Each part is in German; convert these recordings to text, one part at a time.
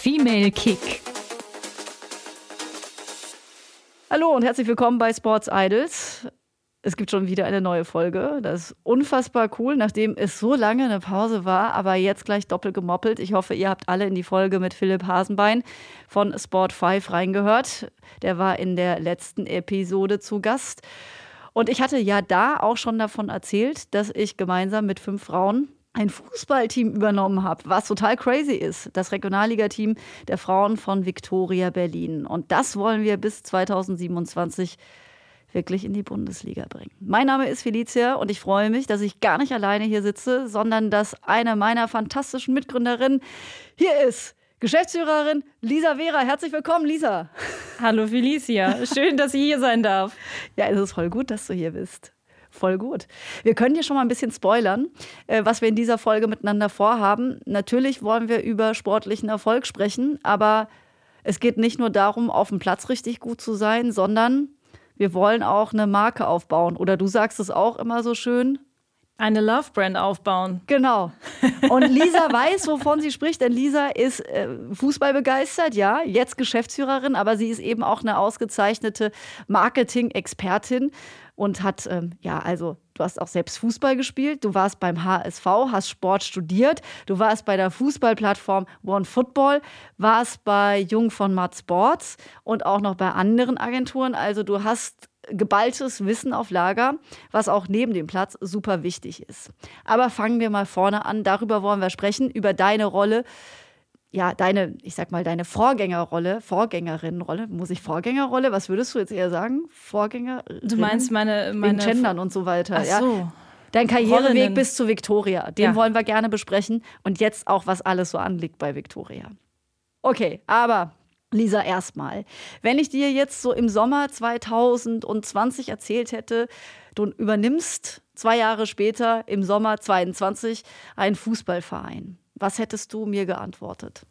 Female Kick. Hallo und herzlich willkommen bei Sports Idols. Es gibt schon wieder eine neue Folge. Das ist unfassbar cool, nachdem es so lange eine Pause war, aber jetzt gleich doppelt gemoppelt. Ich hoffe, ihr habt alle in die Folge mit Philipp Hasenbein von Sport 5 reingehört. Der war in der letzten Episode zu Gast. Und ich hatte ja da auch schon davon erzählt, dass ich gemeinsam mit fünf Frauen ein Fußballteam übernommen habe, was total crazy ist. Das Regionalligateam der Frauen von Viktoria Berlin. Und das wollen wir bis 2027 wirklich in die Bundesliga bringen. Mein Name ist Felicia und ich freue mich, dass ich gar nicht alleine hier sitze, sondern dass eine meiner fantastischen Mitgründerinnen hier ist. Geschäftsführerin Lisa Vera. Herzlich willkommen, Lisa. Hallo Felicia. Schön, dass ich hier sein darf. Ja, es ist voll gut, dass du hier bist. Voll gut. Wir können hier schon mal ein bisschen spoilern, äh, was wir in dieser Folge miteinander vorhaben. Natürlich wollen wir über sportlichen Erfolg sprechen, aber es geht nicht nur darum, auf dem Platz richtig gut zu sein, sondern wir wollen auch eine Marke aufbauen. Oder du sagst es auch immer so schön. Eine Love-Brand aufbauen. Genau. Und Lisa weiß, wovon sie spricht, denn Lisa ist äh, Fußball begeistert, ja, jetzt Geschäftsführerin, aber sie ist eben auch eine ausgezeichnete Marketing-Expertin und hat, ähm, ja, also du hast auch selbst Fußball gespielt, du warst beim HSV, hast Sport studiert, du warst bei der Fußballplattform One Football, warst bei Jung von Matt Sports und auch noch bei anderen Agenturen. Also du hast geballtes Wissen auf Lager, was auch neben dem Platz super wichtig ist. Aber fangen wir mal vorne an, darüber wollen wir sprechen, über deine Rolle ja, deine, ich sag mal, deine Vorgängerrolle, Vorgängerinnenrolle, muss ich Vorgängerrolle, was würdest du jetzt eher sagen? Vorgänger? Du meinst meine, meine Wegen Gendern und so weiter. Ach so. Ja. Dein Karriereweg Rollinnen. bis zu Victoria, den Ja. wollen wir gerne besprechen und jetzt auch, was alles so anliegt bei Victoria. Okay, aber Lisa, erstmal, wenn ich dir jetzt so im Sommer 2020 erzählt hätte, du übernimmst zwei Jahre später im Sommer 22 einen Fußballverein, was hättest du mir geantwortet?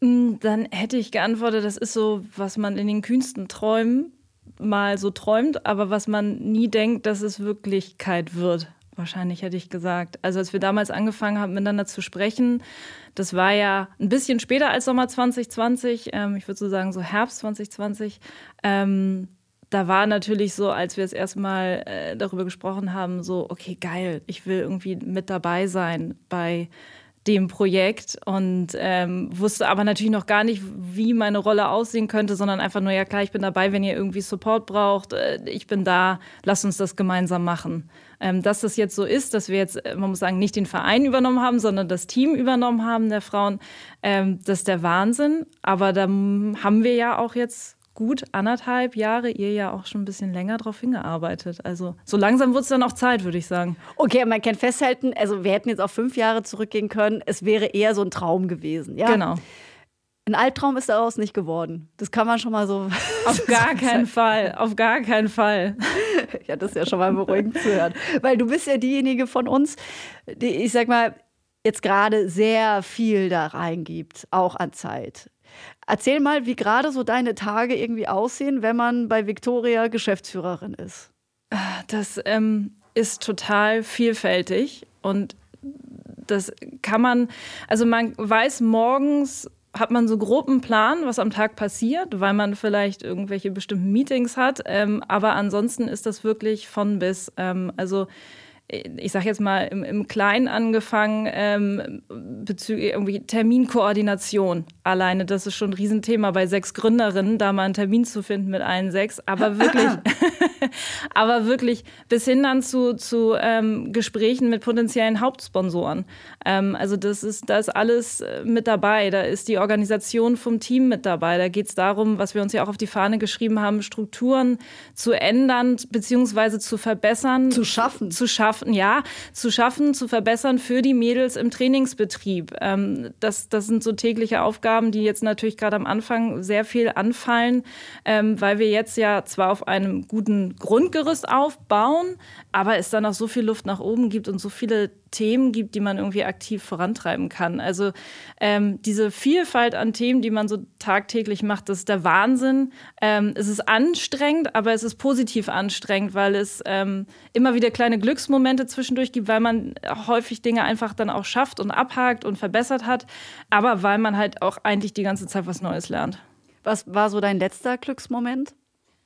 Mm, Dann hätte ich geantwortet, das ist so, was man in den kühnsten Träumen mal so träumt, aber was man nie denkt, dass es Wirklichkeit wird. Wahrscheinlich hätte ich gesagt. Also als wir damals angefangen haben, miteinander zu sprechen, das war ja ein bisschen später als Sommer 2020, ähm, ich würde so sagen so Herbst 2020. Ähm, da war natürlich so, als wir das erste Mal äh, darüber gesprochen haben, so, okay, geil, ich will irgendwie mit dabei sein bei dem Projekt und ähm, wusste aber natürlich noch gar nicht, wie meine Rolle aussehen könnte, sondern einfach nur, ja klar, ich bin dabei, wenn ihr irgendwie Support braucht, äh, ich bin da, lasst uns das gemeinsam machen. Ähm, dass das jetzt so ist, dass wir jetzt, äh, man muss sagen, nicht den Verein übernommen haben, sondern das Team übernommen haben der Frauen, ähm, das ist der Wahnsinn. Aber da haben wir ja auch jetzt gut anderthalb Jahre, ihr ja auch schon ein bisschen länger drauf hingearbeitet. Also so langsam wird es dann auch Zeit, würde ich sagen. Okay, man kann festhalten, also wir hätten jetzt auf fünf Jahre zurückgehen können. Es wäre eher so ein Traum gewesen. Ja? Genau. Ein Albtraum ist daraus nicht geworden. Das kann man schon mal so. Auf gar keinen Fall, auf gar keinen Fall. Ja, das ist ja schon mal beruhigend zu hören. Weil du bist ja diejenige von uns, die, ich sag mal, jetzt gerade sehr viel da reingibt, auch an Zeit. Erzähl mal, wie gerade so deine Tage irgendwie aussehen, wenn man bei Victoria Geschäftsführerin ist. Das ähm, ist total vielfältig und das kann man, also man weiß morgens hat man so grob einen Plan, was am Tag passiert, weil man vielleicht irgendwelche bestimmten Meetings hat. Ähm, aber ansonsten ist das wirklich von bis. Ähm, also ich sage jetzt mal im, im Kleinen angefangen ähm, bezüglich irgendwie Terminkoordination. alleine. Das ist schon ein Riesenthema bei sechs Gründerinnen, da mal einen Termin zu finden mit allen sechs. Aber wirklich, aber wirklich bis hin dann zu, zu ähm, Gesprächen mit potenziellen Hauptsponsoren. Ähm, also das ist, da ist alles äh, mit dabei. Da ist die Organisation vom Team mit dabei. Da geht es darum, was wir uns ja auch auf die Fahne geschrieben haben, Strukturen zu ändern bzw. zu verbessern. Zu schaffen. Zu schaffen, ja. Zu schaffen, zu verbessern für die Mädels im Trainingsbetrieb. Ähm, das, das sind so tägliche Aufgaben, die jetzt natürlich gerade am Anfang sehr viel anfallen, ähm, weil wir jetzt ja zwar auf einem guten Grundgerüst aufbauen, aber es dann auch so viel Luft nach oben gibt und so viele Themen gibt, die man irgendwie aktiv vorantreiben kann. Also ähm, diese Vielfalt an Themen, die man so tagtäglich macht, das ist der Wahnsinn. Ähm, es ist anstrengend, aber es ist positiv anstrengend, weil es ähm, immer wieder kleine Glücksmomente zwischendurch gibt, weil man häufig Dinge einfach dann auch schafft und abhakt und verbessert hat, aber weil man halt auch eigentlich die ganze Zeit was Neues lernt. Was war so dein letzter Glücksmoment?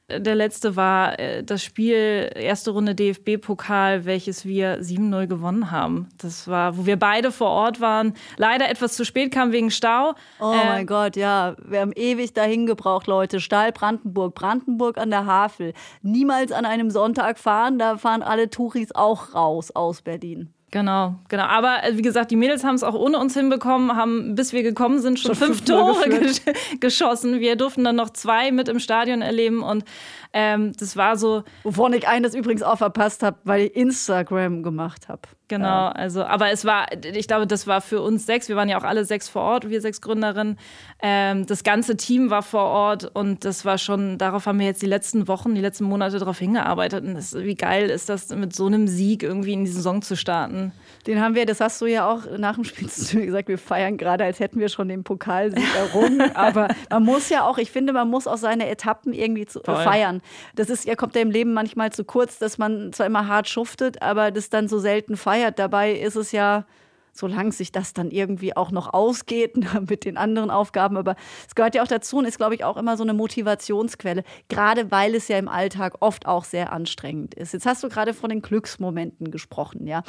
Der letzte war äh, das Spiel, erste Runde DFB-Pokal, welches wir 7-0 gewonnen haben. Das war, wo wir beide vor Ort waren. Leider etwas zu spät kam wegen Stau. Oh äh, mein Gott, ja. Wir haben ewig dahin gebraucht, Leute. Stahl Brandenburg, Brandenburg an der Havel. Niemals an einem Sonntag fahren, da fahren alle Touris auch raus aus Berlin. Genau, genau. Aber äh, wie gesagt, die Mädels haben es auch ohne uns hinbekommen, haben, bis wir gekommen sind, schon, schon fünf Tore gesch geschossen. Wir durften dann noch zwei mit im Stadion erleben und ähm, das war so. Wovon ich eines übrigens auch verpasst habe, weil ich Instagram gemacht habe. Genau, also, aber es war, ich glaube, das war für uns sechs. Wir waren ja auch alle sechs vor Ort, wir sechs Gründerinnen. Ähm, das ganze Team war vor Ort und das war schon, darauf haben wir jetzt die letzten Wochen, die letzten Monate darauf hingearbeitet. Und das, wie geil ist das, mit so einem Sieg irgendwie in die Saison zu starten? Den haben wir, das hast du ja auch nach dem Spiel zu mir gesagt, wir feiern gerade, als hätten wir schon den Pokalsieg errungen. aber man muss ja auch, ich finde, man muss auch seine Etappen irgendwie zu, äh, feiern. Das ist, ja, kommt ja im Leben manchmal zu kurz, dass man zwar immer hart schuftet, aber das dann so selten feiert. Dabei ist es ja, solange sich das dann irgendwie auch noch ausgeht mit den anderen Aufgaben. Aber es gehört ja auch dazu und ist, glaube ich, auch immer so eine Motivationsquelle, gerade weil es ja im Alltag oft auch sehr anstrengend ist. Jetzt hast du gerade von den Glücksmomenten gesprochen, ja.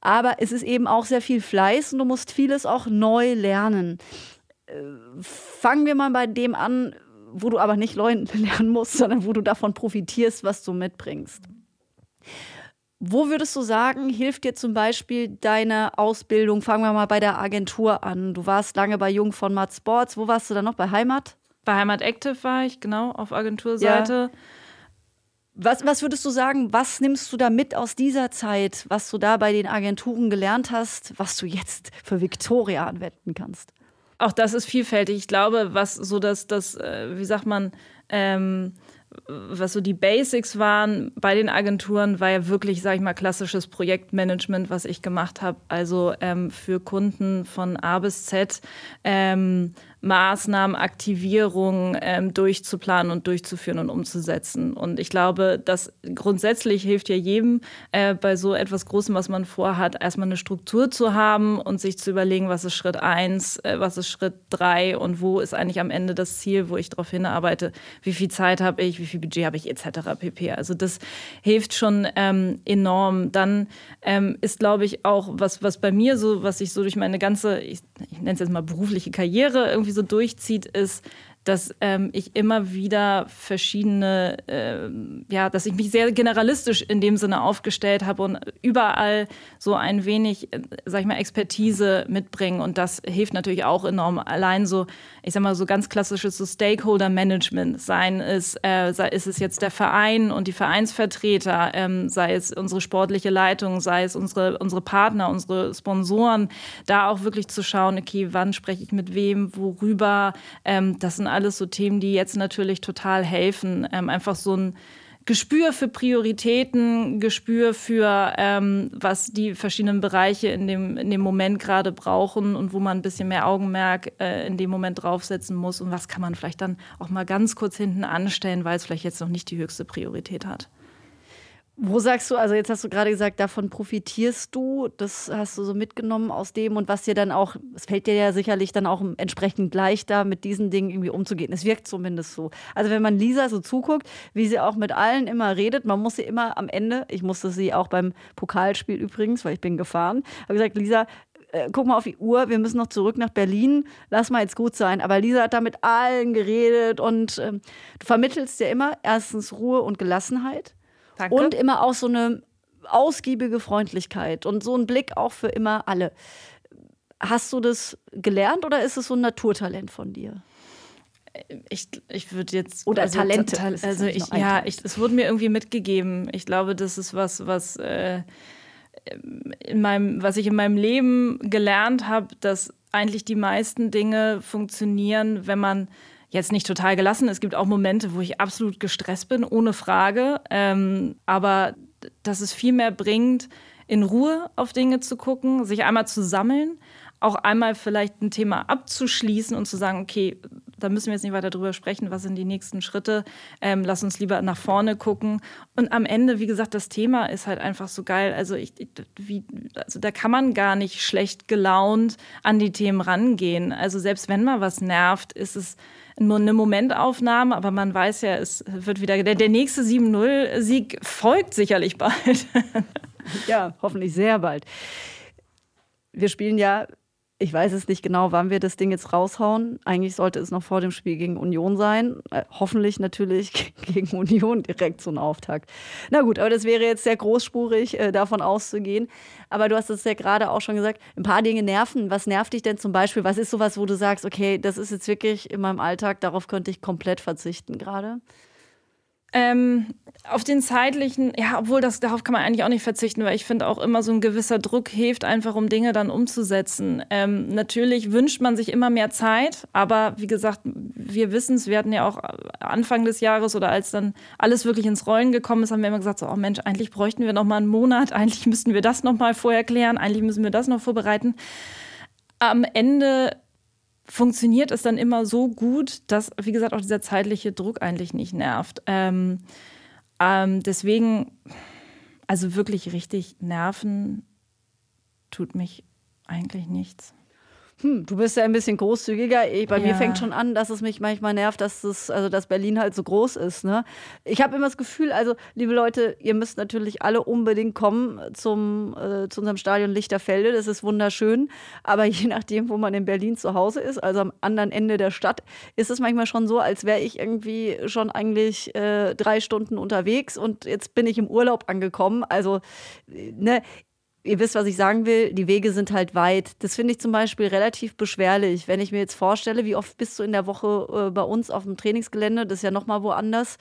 Aber es ist eben auch sehr viel Fleiß und du musst vieles auch neu lernen. Äh, fangen wir mal bei dem an, wo du aber nicht lernen musst, sondern wo du davon profitierst, was du mitbringst. Wo würdest du sagen, hilft dir zum Beispiel deine Ausbildung? Fangen wir mal bei der Agentur an. Du warst lange bei Jung von Matt Sports. Wo warst du dann noch? Bei Heimat? Bei Heimat Active war ich, genau, auf Agenturseite. Ja. Was, was würdest du sagen, was nimmst du da mit aus dieser Zeit, was du da bei den Agenturen gelernt hast, was du jetzt für Victoria anwenden kannst? Auch das ist vielfältig. Ich glaube, was so das, das äh, wie sagt man, ähm, was so die Basics waren bei den Agenturen, war ja wirklich, sage ich mal, klassisches Projektmanagement, was ich gemacht habe. Also ähm, für Kunden von A bis Z ähm, Maßnahmen, Aktivierungen ähm, durchzuplanen und durchzuführen und umzusetzen. Und ich glaube, das grundsätzlich hilft ja jedem äh, bei so etwas Großem, was man vorhat, erstmal eine Struktur zu haben und sich zu überlegen, was ist Schritt eins, äh, was ist Schritt drei und wo ist eigentlich am Ende das Ziel, wo ich darauf hinarbeite, wie viel Zeit habe ich, wie viel Budget habe ich etc. pp. Also das hilft schon ähm, enorm. Dann ähm, ist, glaube ich, auch was, was bei mir so, was ich so durch meine ganze, ich, ich nenne es jetzt mal berufliche Karriere irgendwie irgendwie so durchzieht, ist, dass ähm, ich immer wieder verschiedene, äh, ja, dass ich mich sehr generalistisch in dem Sinne aufgestellt habe und überall so ein wenig, äh, sag ich mal, Expertise mitbringen. Und das hilft natürlich auch enorm. Allein so, ich sag mal, so ganz klassisches so Stakeholder-Management, seien es, äh, sei ist es jetzt der Verein und die Vereinsvertreter, ähm, sei es unsere sportliche Leitung, sei es unsere, unsere Partner, unsere Sponsoren, da auch wirklich zu schauen, okay, wann spreche ich mit wem, worüber, ähm, das sind alles so Themen, die jetzt natürlich total helfen. Ähm, einfach so ein Gespür für Prioritäten, Gespür für, ähm, was die verschiedenen Bereiche in dem, in dem Moment gerade brauchen und wo man ein bisschen mehr Augenmerk äh, in dem Moment draufsetzen muss und was kann man vielleicht dann auch mal ganz kurz hinten anstellen, weil es vielleicht jetzt noch nicht die höchste Priorität hat. Wo sagst du, also jetzt hast du gerade gesagt, davon profitierst du, das hast du so mitgenommen aus dem und was dir dann auch, es fällt dir ja sicherlich dann auch entsprechend leichter, mit diesen Dingen irgendwie umzugehen. Es wirkt zumindest so. Also wenn man Lisa so zuguckt, wie sie auch mit allen immer redet, man muss sie immer am Ende, ich musste sie auch beim Pokalspiel übrigens, weil ich bin gefahren, habe gesagt, Lisa, äh, guck mal auf die Uhr, wir müssen noch zurück nach Berlin, lass mal jetzt gut sein. Aber Lisa hat da mit allen geredet und ähm, du vermittelst ja immer erstens Ruhe und Gelassenheit. Danke. Und immer auch so eine ausgiebige Freundlichkeit und so ein Blick auch für immer alle. Hast du das gelernt oder ist es so ein Naturtalent von dir? Ich, ich würde jetzt. Oder also, Talente. Ta also, ich, ja, ich, es wurde mir irgendwie mitgegeben. Ich glaube, das ist was, was, äh, in meinem, was ich in meinem Leben gelernt habe, dass eigentlich die meisten Dinge funktionieren, wenn man jetzt nicht total gelassen. Es gibt auch Momente, wo ich absolut gestresst bin, ohne Frage. Ähm, aber dass es viel mehr bringt, in Ruhe auf Dinge zu gucken, sich einmal zu sammeln, auch einmal vielleicht ein Thema abzuschließen und zu sagen, okay, da müssen wir jetzt nicht weiter drüber sprechen, was sind die nächsten Schritte, ähm, lass uns lieber nach vorne gucken. Und am Ende, wie gesagt, das Thema ist halt einfach so geil. Also, ich, wie, also da kann man gar nicht schlecht gelaunt an die Themen rangehen. Also selbst wenn mal was nervt, ist es eine Momentaufnahme, aber man weiß ja, es wird wieder, der, der nächste 7-0-Sieg folgt sicherlich bald. ja, hoffentlich sehr bald. Wir spielen ja ich weiß es nicht genau, wann wir das Ding jetzt raushauen. Eigentlich sollte es noch vor dem Spiel gegen Union sein. Äh, hoffentlich natürlich gegen Union direkt so ein Auftakt. Na gut, aber das wäre jetzt sehr großspurig, äh, davon auszugehen. Aber du hast es ja gerade auch schon gesagt, ein paar Dinge nerven. Was nervt dich denn zum Beispiel? Was ist sowas, wo du sagst, okay, das ist jetzt wirklich in meinem Alltag, darauf könnte ich komplett verzichten gerade? Ähm, auf den zeitlichen, ja, obwohl das darauf kann man eigentlich auch nicht verzichten, weil ich finde auch immer so ein gewisser Druck hilft einfach, um Dinge dann umzusetzen. Ähm, natürlich wünscht man sich immer mehr Zeit, aber wie gesagt, wir wissen es, wir hatten ja auch Anfang des Jahres oder als dann alles wirklich ins Rollen gekommen ist, haben wir immer gesagt, so, oh Mensch, eigentlich bräuchten wir noch mal einen Monat, eigentlich müssten wir das noch mal vorher klären, eigentlich müssen wir das noch vorbereiten. Am Ende funktioniert es dann immer so gut, dass, wie gesagt, auch dieser zeitliche Druck eigentlich nicht nervt. Ähm, ähm, deswegen, also wirklich richtig nerven tut mich eigentlich nichts hm, du bist ja ein bisschen großzügiger. Bei ja. mir fängt schon an, dass es mich manchmal nervt, dass es, also dass Berlin halt so groß ist. Ne? Ich habe immer das Gefühl, also liebe Leute, ihr müsst natürlich alle unbedingt kommen zum, äh, zu unserem Stadion Lichterfelde. Das ist wunderschön. Aber je nachdem, wo man in Berlin zu Hause ist, also am anderen Ende der Stadt, ist es manchmal schon so, als wäre ich irgendwie schon eigentlich äh, drei Stunden unterwegs und jetzt bin ich im Urlaub angekommen. Also, ne, ihr wisst, was ich sagen will, die Wege sind halt weit. Das finde ich zum Beispiel relativ beschwerlich. Wenn ich mir jetzt vorstelle, wie oft bist du in der Woche äh, bei uns auf dem Trainingsgelände, das ist ja nochmal woanders.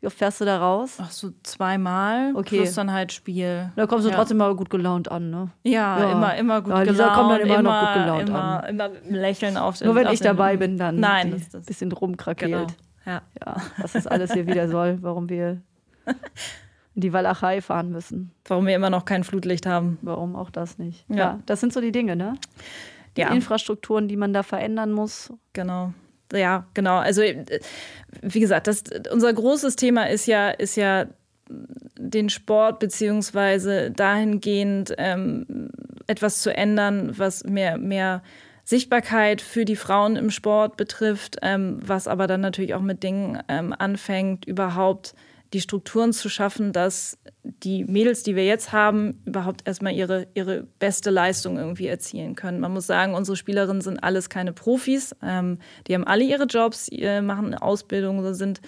Wie oft fährst du da raus? Ach so, zweimal. Okay. Plus dann halt Spiel. Da kommst du ja. trotzdem mal gut gelaunt an, ne? Ja, ja. immer, immer gut ja, gelaunt. kommt dann immer, immer, noch gut gelaunt immer, an. Immer Lächeln auf den Nur wenn ich dabei bin, dann. Nein. Das, das bisschen rumkrakelt. Genau. Ja. ja. Was das alles hier wieder soll, warum wir in die Walachei fahren müssen. Warum wir immer noch kein Flutlicht haben. Warum auch das nicht? Ja, ja das sind so die Dinge, ne? Die ja. Infrastrukturen, die man da verändern muss. Genau. Ja, genau. Also wie gesagt, das, unser großes Thema ist ja, ist ja den Sport beziehungsweise dahingehend ähm, etwas zu ändern, was mehr, mehr Sichtbarkeit für die Frauen im Sport betrifft, ähm, was aber dann natürlich auch mit Dingen ähm, anfängt, überhaupt die Strukturen zu schaffen, dass die Mädels, die wir jetzt haben, überhaupt erstmal ihre, ihre beste Leistung irgendwie erzielen können. Man muss sagen, unsere Spielerinnen sind alles keine Profis. Ähm, die haben alle ihre Jobs, machen eine Ausbildung, sind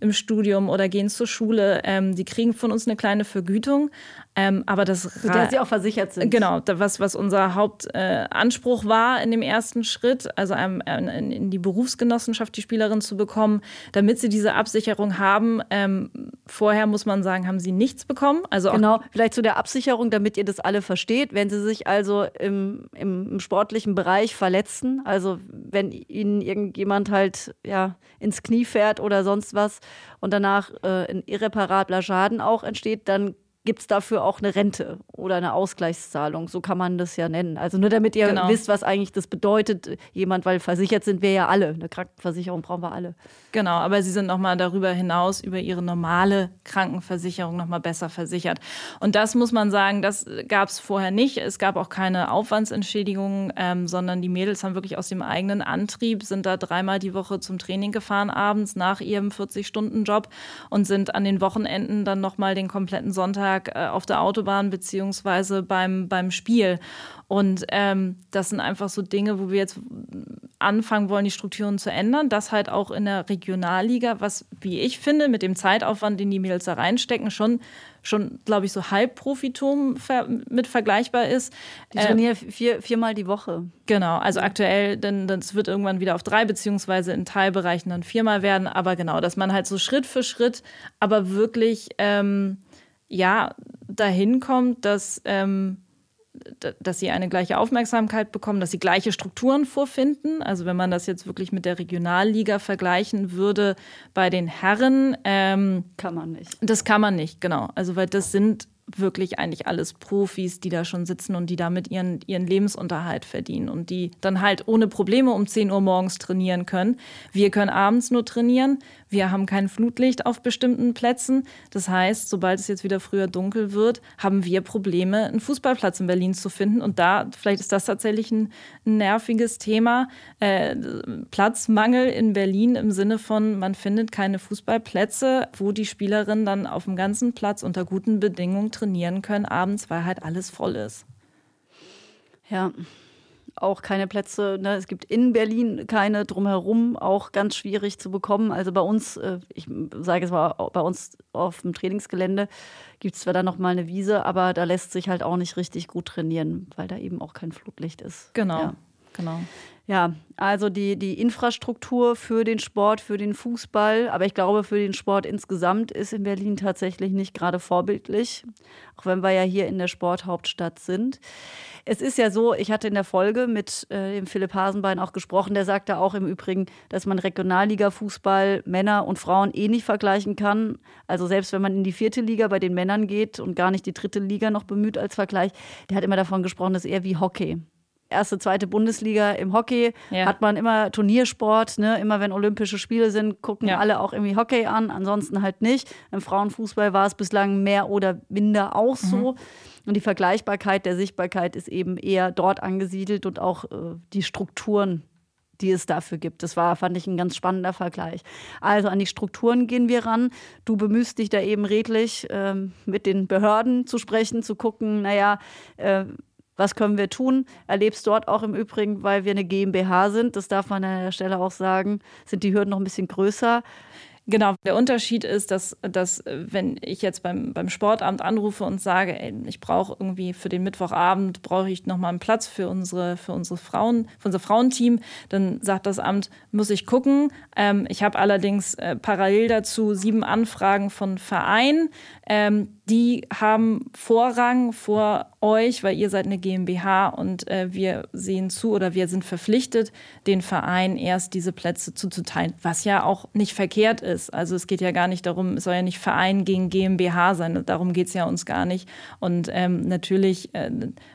im Studium oder gehen zur Schule. Ähm, die kriegen von uns eine kleine Vergütung. Ähm, aber das dass sie auch versichert sind. Genau, was, was unser Hauptanspruch äh, war in dem ersten Schritt, also ähm, in, in, die Berufsgenossenschaft die Spielerin zu bekommen, damit sie diese Absicherung haben. Ähm, vorher muss man sagen, haben sie nichts bekommen. Also genau, vielleicht zu der Absicherung, damit ihr das alle versteht. Wenn sie sich also im, im, im sportlichen Bereich verletzen, also wenn ihnen irgendjemand halt ja, ins Knie fährt oder sonst was, und danach äh, ein irreparabler Schaden auch entsteht, dann gibt es dafür auch eine Rente oder eine Ausgleichszahlung. So kann man das ja nennen. Also nur damit ihr genau. wisst, was eigentlich das bedeutet, jemand, weil versichert sind wir ja alle. Eine Krankenversicherung brauchen wir alle. Genau, aber sie sind nochmal darüber hinaus, über ihre normale Krankenversicherung nochmal besser versichert. Und das muss man sagen, das gab es vorher nicht. Es gab auch keine Aufwandsentschädigungen, ähm, sondern die Mädels haben wirklich aus dem eigenen Antrieb, sind da dreimal die Woche zum Training gefahren abends nach ihrem 40-Stunden-Job und sind an den Wochenenden dann nochmal den kompletten Sonntag Alltag äh, auf der Autobahn beziehungsweise beim, beim Spiel. Und ähm, das sind einfach so Dinge, wo wir jetzt anfangen wollen, die Strukturen zu ändern. Das halt auch in der Regionalliga, was, wie ich finde, mit dem Zeitaufwand, den die Mädels da reinstecken, schon, schon glaube ich, so Halbprofitum ver mit vergleichbar ist. Die trainieren äh, vier, viermal die Woche. Genau, also aktuell, denn das wird irgendwann wieder auf drei, beziehungsweise in Teilbereichen dann viermal werden. Aber genau, dass man halt so Schritt für Schritt, aber wirklich, ähm, ja, dahin kommt, dass. Ähm, dass sie eine gleiche Aufmerksamkeit bekommen, dass sie gleiche Strukturen vorfinden. Also wenn man das jetzt wirklich mit der Regionalliga vergleichen würde bei den Herren. Ähm, kann man nicht. Das kann man nicht, genau. Also weil das sind wirklich eigentlich alles Profis, die da schon sitzen und die damit ihren, ihren Lebensunterhalt verdienen und die dann halt ohne Probleme um 10 Uhr morgens trainieren können. Wir können abends nur trainieren. Wir haben kein Flutlicht auf bestimmten Plätzen. Das heißt, sobald es jetzt wieder früher dunkel wird, haben wir Probleme, einen Fußballplatz in Berlin zu finden. Und da, vielleicht ist das tatsächlich ein, nerviges Thema. Äh, Platzmangel in Berlin im Sinne von, man findet keine Fußballplätze, wo die Spielerinnen dann auf dem ganzen Platz unter guten Bedingungen trainieren können abends, weil halt alles voll ist. Ja, auch keine Plätze. Ne? Es gibt in Berlin keine drumherum, auch ganz schwierig zu bekommen. Also bei uns, äh, ich sage es mal, bei uns auf dem Trainingsgelände gibt es zwar dann nochmal eine Wiese, aber da lässt sich halt auch nicht richtig gut trainieren, weil da eben auch kein Flutlicht ist. Genau, ja. genau. Ja, also die, die Infrastruktur für den Sport, für den Fußball, aber ich glaube, für den Sport insgesamt ist in Berlin tatsächlich nicht gerade vorbildlich, auch wenn wir ja hier in der Sporthauptstadt sind. Es ist ja so, ich hatte in der Folge mit äh, dem Philipp Hasenbein auch gesprochen, der sagte auch im Übrigen, dass man Regionalliga-Fußball Männer und Frauen eh nicht vergleichen kann. Also selbst wenn man in die vierte Liga bei den Männern geht und gar nicht die dritte Liga noch bemüht als Vergleich, der hat immer davon gesprochen, das ist eher wie Hockey erste, zweite Bundesliga im Hockey ja. hat man immer Turniersport. Ne? Immer wenn Olympische Spiele sind, gucken ja. alle auch irgendwie Hockey an, ansonsten halt nicht. Im Frauenfußball war es bislang mehr oder minder auch so. Mhm. Und die Vergleichbarkeit der Sichtbarkeit ist eben eher dort angesiedelt und auch äh, die Strukturen die es dafür gibt. Das war, fand ich, ein ganz spannender Vergleich. Also an die Strukturen gehen wir ran. Du bemühst dich da eben redlich, ähm, mit den Behörden zu sprechen, zu gucken, naja, äh, was können wir tun? Erlebst dort auch im Übrigen, weil wir eine GmbH sind, das darf man an der Stelle auch sagen, sind die Hürden noch ein bisschen größer. Genau, der Unterschied ist, dass, dass wenn ich jetzt beim, beim Sportamt anrufe und sage, ey, ich brauche irgendwie für den Mittwochabend, brauche ich nochmal einen Platz für unsere, für unsere Frauen, für unser Frauenteam, dann sagt das Amt, muss ich gucken. Ähm, ich habe allerdings äh, parallel dazu sieben Anfragen von Vereinen. Ähm, die haben Vorrang vor euch, weil ihr seid eine GmbH und äh, wir sehen zu oder wir sind verpflichtet, den Verein erst diese Plätze zuzuteilen, was ja auch nicht verkehrt ist. Also es geht ja gar nicht darum, es soll ja nicht Verein gegen GmbH sein, darum geht es ja uns gar nicht. Und ähm, natürlich äh,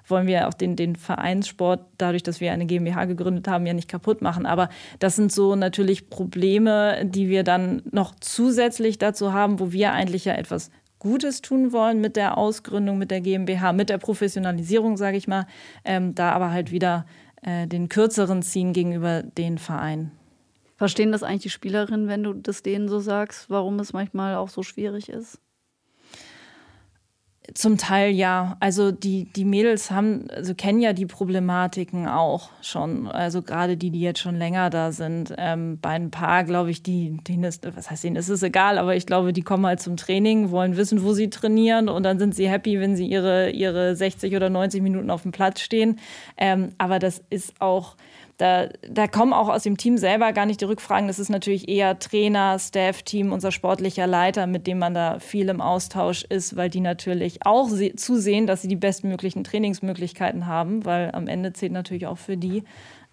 wollen wir auch den, den Vereinssport, dadurch, dass wir eine GmbH gegründet haben, ja nicht kaputt machen. Aber das sind so natürlich Probleme, die wir dann noch zusätzlich dazu haben, wo wir eigentlich ja etwas Gutes tun wollen mit der Ausgründung, mit der GmbH, mit der Professionalisierung, sage ich mal, ähm, da aber halt wieder äh, den kürzeren ziehen gegenüber den Vereinen. Verstehen das eigentlich die Spielerinnen, wenn du das denen so sagst, warum es manchmal auch so schwierig ist? Zum Teil ja. Also die, die Mädels haben, also kennen ja die Problematiken auch schon. Also gerade die, die jetzt schon länger da sind. Ähm, bei ein paar, glaube ich, die, denen ist, was heißt denen ist es egal, aber ich glaube, die kommen halt zum Training, wollen wissen, wo sie trainieren und dann sind sie happy, wenn sie ihre, ihre 60 oder 90 Minuten auf dem Platz stehen. Ähm, aber das ist auch, da, da kommen auch aus dem Team selber gar nicht die Rückfragen. Das ist natürlich eher Trainer, Staff-Team, unser sportlicher Leiter, mit dem man da viel im Austausch ist, weil die natürlich auch zusehen, dass sie die bestmöglichen Trainingsmöglichkeiten haben, weil am Ende zählt natürlich auch für die,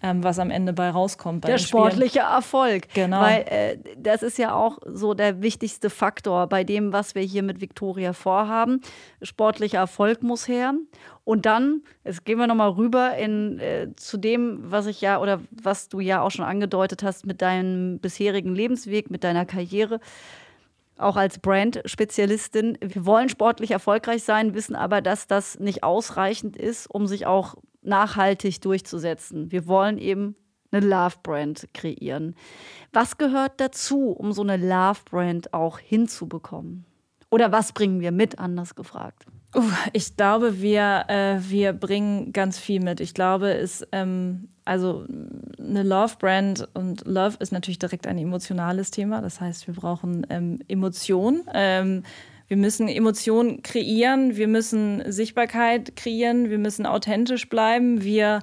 ähm, was am Ende bei rauskommt. Bei der sportliche Erfolg. Genau. Weil äh, das ist ja auch so der wichtigste Faktor bei dem, was wir hier mit Victoria vorhaben. Sportlicher Erfolg muss her. Und dann, jetzt gehen wir nochmal rüber in, äh, zu dem, was ich ja oder was du ja auch schon angedeutet hast mit deinem bisherigen Lebensweg, mit deiner Karriere auch als Brand-Spezialistin. Wir wollen sportlich erfolgreich sein, wissen aber, dass das nicht ausreichend ist, um sich auch nachhaltig durchzusetzen. Wir wollen eben eine Love-Brand kreieren. Was gehört dazu, um so eine Love-Brand auch hinzubekommen? Oder was bringen wir mit, anders gefragt? Ich glaube, wir, äh, wir bringen ganz viel mit. Ich glaube, es ähm, also eine Love-Brand und Love ist natürlich direkt ein emotionales Thema. Das heißt, wir brauchen ähm, Emotionen. Ähm, wir müssen Emotionen kreieren, wir müssen Sichtbarkeit kreieren, wir müssen authentisch bleiben, wir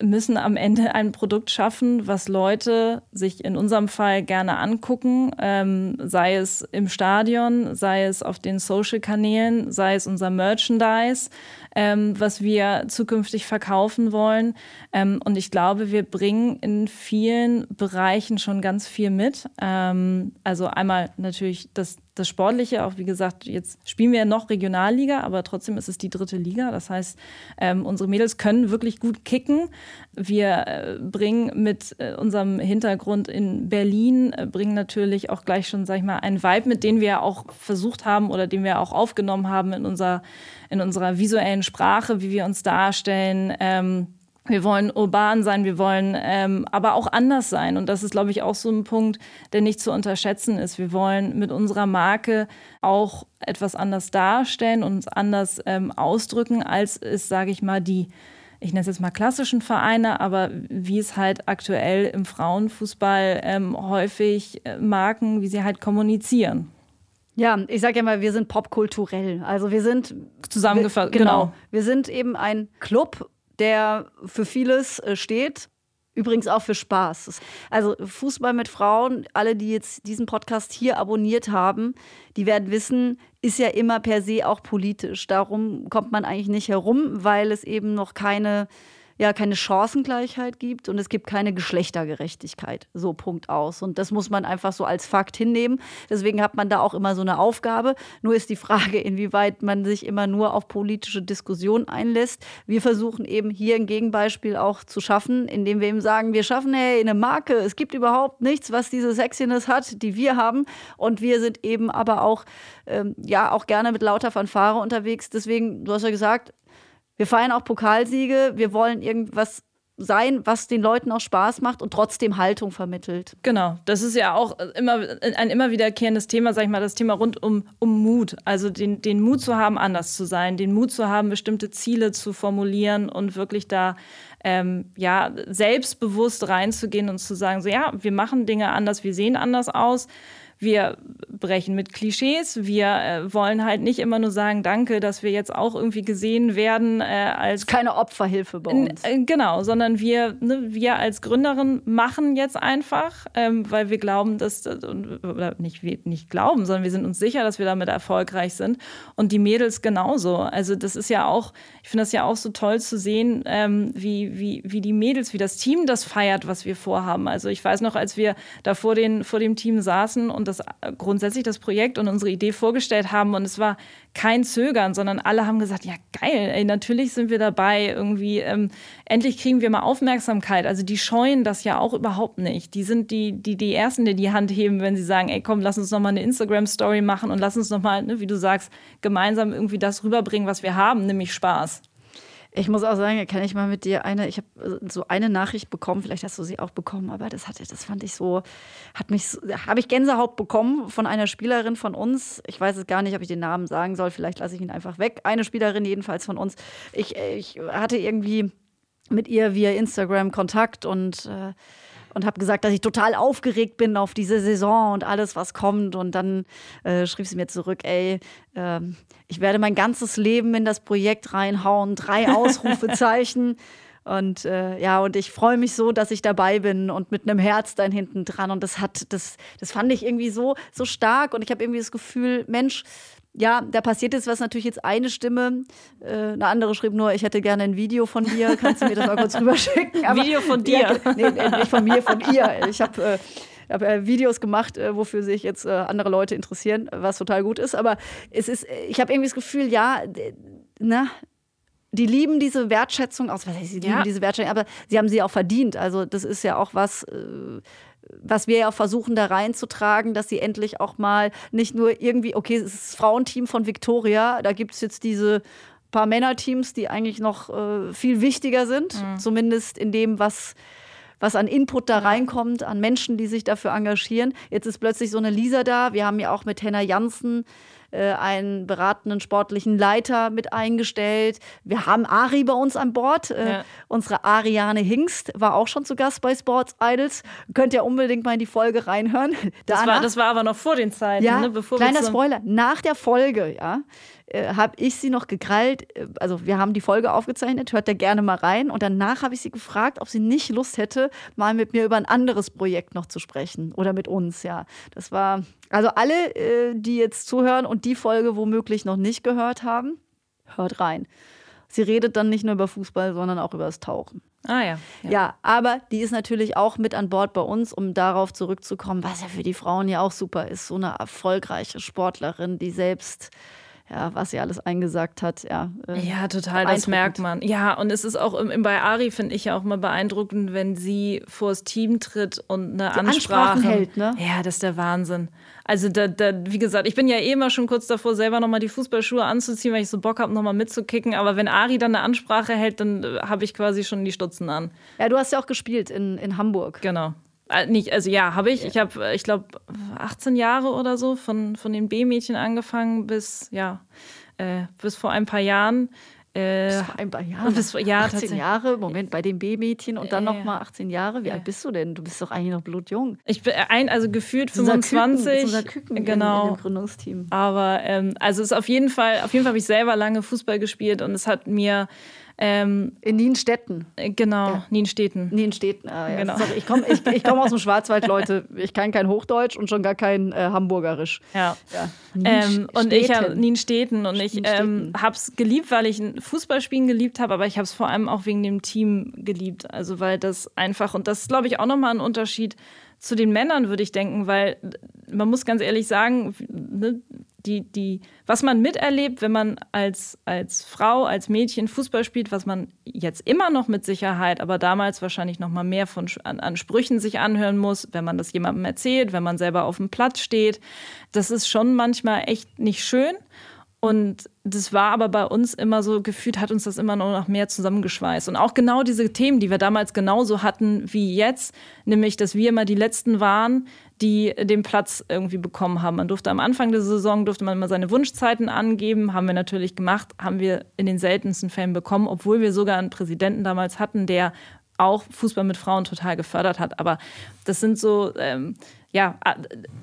müssen am Ende ein Produkt schaffen, was Leute sich in unserem Fall gerne angucken, ähm, sei es im Stadion, sei es auf den Social-Kanälen, sei es unser Merchandise, ähm, was wir zukünftig verkaufen wollen. Ähm, und ich glaube, wir bringen in vielen Bereichen schon ganz viel mit. Ähm, also einmal natürlich das das Sportliche, auch wie gesagt, jetzt spielen wir ja noch Regionalliga, aber trotzdem ist es die dritte Liga. Das heißt, ähm, unsere Mädels können wirklich gut kicken. Wir äh, bringen mit äh, unserem Hintergrund in Berlin, äh, bringen natürlich auch gleich schon, sag ich mal, einen Vibe mit, den wir auch versucht haben oder den wir auch aufgenommen haben in, unser, in unserer visuellen Sprache, wie wir uns darstellen. Ähm, wir wollen urban sein, wir wollen ähm, aber auch anders sein. Und das ist, glaube ich, auch so ein Punkt, der nicht zu unterschätzen ist. Wir wollen mit unserer Marke auch etwas anders darstellen und uns anders ähm, ausdrücken, als es, sage ich mal, die ich nenne es jetzt mal klassischen Vereine, aber wie es halt aktuell im Frauenfußball ähm, häufig äh, Marken, wie sie halt kommunizieren. Ja, ich sage ja mal, wir sind popkulturell. Also wir sind zusammengefasst. Wir, genau. genau. Wir sind eben ein Club, der für vieles äh, steht. Übrigens auch für Spaß. Also Fußball mit Frauen, alle, die jetzt diesen Podcast hier abonniert haben, die werden wissen, ist ja immer per se auch politisch. Darum kommt man eigentlich nicht herum, weil es eben noch keine ja keine Chancengleichheit gibt und es gibt keine Geschlechtergerechtigkeit. So Punkt aus. Und das muss man einfach so als Fakt hinnehmen. Deswegen hat man da auch immer so eine Aufgabe. Nur ist die Frage, inwieweit man sich immer nur auf politische Diskussionen einlässt. Wir versuchen eben hier ein Gegenbeispiel auch zu schaffen, indem wir eben sagen, wir schaffen hey, eine Marke. Es gibt überhaupt nichts, was diese Sexiness hat, die wir haben. Und wir sind eben aber auch, ähm, ja, auch gerne mit lauter Fanfare unterwegs. Deswegen, du hast ja gesagt, wir feiern auch Pokalsiege. Wir wollen irgendwas sein, was den Leuten auch Spaß macht und trotzdem Haltung vermittelt. Genau, das ist ja auch immer ein immer wiederkehrendes Thema, sag ich mal, das Thema rund um, um Mut. Also den, den Mut zu haben, anders zu sein, den Mut zu haben, bestimmte Ziele zu formulieren und wirklich da ähm, ja selbstbewusst reinzugehen und zu sagen, so ja, wir machen Dinge anders, wir sehen anders aus wir brechen mit Klischees. Wir äh, wollen halt nicht immer nur sagen, danke, dass wir jetzt auch irgendwie gesehen werden äh, als. Keine Opferhilfe bei uns. Äh, genau, sondern wir, ne, wir als Gründerin machen jetzt einfach, ähm, weil wir glauben, dass, oder nicht, nicht glauben, sondern wir sind uns sicher, dass wir damit erfolgreich sind. Und die Mädels genauso. Also, das ist ja auch, ich finde das ja auch so toll zu sehen, ähm, wie, wie, wie die Mädels, wie das Team das feiert, was wir vorhaben. Also, ich weiß noch, als wir da vor, den, vor dem Team saßen und das äh, grundsätzlich das Projekt und unsere Idee vorgestellt haben und es war kein Zögern, sondern alle haben gesagt, ja geil, ey, natürlich sind wir dabei, irgendwie ähm, endlich kriegen wir mal Aufmerksamkeit. Also die scheuen das ja auch überhaupt nicht. Die sind die, die, die Ersten, die die Hand heben, wenn sie sagen, ey komm, lass uns noch mal eine Instagram-Story machen und lass uns noch mal, ne, wie du sagst, gemeinsam irgendwie das rüberbringen, was wir haben, nämlich Spaß. Ich muss auch sagen, kann ich mal mit dir eine, ich habe äh, so eine Nachricht bekommen, vielleicht hast du sie auch bekommen, aber das hatte, das fand ich so, hat mich, habe ich Gänsehaut bekommen von einer Spielerin von uns. Ich weiß es gar nicht, ob ich den Namen sagen soll, vielleicht lasse ich ihn einfach weg. Eine Spielerin jedenfalls von uns. Ich, ich hatte irgendwie mit ihr via Instagram Kontakt und äh, und habe gesagt, dass ich total aufgeregt bin auf diese Saison und alles, was kommt. Und dann äh, schrieb sie mir zurück, ey, äh, ich werde mein ganzes Leben in das Projekt reinhauen, drei Ausrufezeichen. Und äh, ja, und ich freue mich so, dass ich dabei bin und mit einem Herz dann hinten dran. Und das hat, das, das fand ich irgendwie so, so stark. Und ich habe irgendwie das Gefühl, Mensch, ja, da passiert ist was natürlich jetzt eine Stimme. Äh, eine andere schrieb nur, ich hätte gerne ein Video von dir. Kannst du mir das mal kurz rüberschicken? Aber, Video von dir? Ja, nee, nicht von mir, von ihr. Ich habe äh, hab, äh, Videos gemacht, äh, wofür sich jetzt äh, andere Leute interessieren, was total gut ist. Aber es ist, ich habe irgendwie das Gefühl, ja, na, die lieben diese Wertschätzung aus, was heißt, sie lieben ja. diese Wertschätzung, aber sie haben sie auch verdient. Also das ist ja auch was, äh, was wir ja auch versuchen da reinzutragen, dass sie endlich auch mal nicht nur irgendwie, okay, es ist das Frauenteam von Victoria, da gibt es jetzt diese paar Männerteams, die eigentlich noch äh, viel wichtiger sind, mhm. zumindest in dem, was was an Input da reinkommt, an Menschen, die sich dafür engagieren. Jetzt ist plötzlich so eine Lisa da. Wir haben ja auch mit Henna Janssen äh, einen beratenden sportlichen Leiter mit eingestellt. Wir haben Ari bei uns an Bord. Äh, ja. Unsere Ariane Hingst war auch schon zu Gast bei Sports Idols. Könnt ihr unbedingt mal in die Folge reinhören. Das, war, das war aber noch vor den Zeiten, ja, ne? Bevor kleiner Spoiler. Nach der Folge, ja, äh, habe ich sie noch gekrallt. Äh, also wir haben die Folge aufgezeichnet, hört da gerne mal rein. Und danach habe ich sie gefragt, ob sie nicht Lust hätte, mal mit mir über ein anderes Projekt noch zu sprechen oder mit uns. Ja, das war also alle, äh, die jetzt zuhören und die Folge womöglich noch nicht gehört haben, hört rein. Sie redet dann nicht nur über Fußball, sondern auch über das Tauchen. Ah ja, ja. Ja, aber die ist natürlich auch mit an Bord bei uns, um darauf zurückzukommen, was ja für die Frauen ja auch super ist. So eine erfolgreiche Sportlerin, die selbst ja, was sie alles eingesagt hat. Ja, äh, ja total, das merkt man. Ja, und es ist auch im, bei Ari, finde ich ja auch mal beeindruckend, wenn sie vors Team tritt und eine die Ansprache hält. Ne? Ja, das ist der Wahnsinn. Also, da, da, wie gesagt, ich bin ja eh immer schon kurz davor, selber nochmal die Fußballschuhe anzuziehen, weil ich so Bock habe, nochmal mitzukicken. Aber wenn Ari dann eine Ansprache hält, dann äh, habe ich quasi schon die Stutzen an. Ja, du hast ja auch gespielt in, in Hamburg. Genau. Äh, nicht, also ja, habe ich. Ich habe, äh, ich glaube, 18 Jahre oder so von, von den B-Mädchen angefangen bis, ja, äh, bis vor ein paar Jahren. Äh, bis vor ein paar Jahren? Bis, ja, 18 Jahre, Moment, bei den B-Mädchen und dann äh, nochmal 18 Jahre. Wie alt bist du denn? Du bist doch eigentlich noch blutjung. Ich bin ein, also gefühlt 25. Unser Küken, genau. In, in Gründungsteam. Aber ähm, also es ist auf jeden Fall, auf jeden Fall habe ich selber lange Fußball gespielt und es hat mir ähm, in Nienstetten. Äh, genau, ja. Nienstädten. Nienstädten, ah, ja. genau. Sorry, ich komme ich, ich komm aus dem Schwarzwald, Leute. Ich kann kein Hochdeutsch und schon gar kein äh, Hamburgerisch. Ja. ja. Ähm, und ich habe Nienstädten und ich ähm, habe es geliebt, weil ich Fußballspielen geliebt habe, aber ich habe es vor allem auch wegen dem Team geliebt. Also weil das einfach, und das ist glaube ich auch nochmal ein Unterschied zu den Männern, würde ich denken, weil man muss ganz ehrlich sagen, ne, die, die, was man miterlebt, wenn man als, als Frau, als Mädchen Fußball spielt, was man jetzt immer noch mit Sicherheit, aber damals wahrscheinlich noch mal mehr von, an, an Sprüchen sich anhören muss, wenn man das jemandem erzählt, wenn man selber auf dem Platz steht, das ist schon manchmal echt nicht schön. Und das war aber bei uns immer so, gefühlt hat uns das immer noch mehr zusammengeschweißt. Und auch genau diese Themen, die wir damals genauso hatten wie jetzt, nämlich, dass wir immer die Letzten waren, die den Platz irgendwie bekommen haben. Man durfte am Anfang der Saison, durfte man immer seine Wunschzeiten angeben, haben wir natürlich gemacht, haben wir in den seltensten Fällen bekommen, obwohl wir sogar einen Präsidenten damals hatten, der auch Fußball mit Frauen total gefördert hat. Aber das sind so, ähm, ja,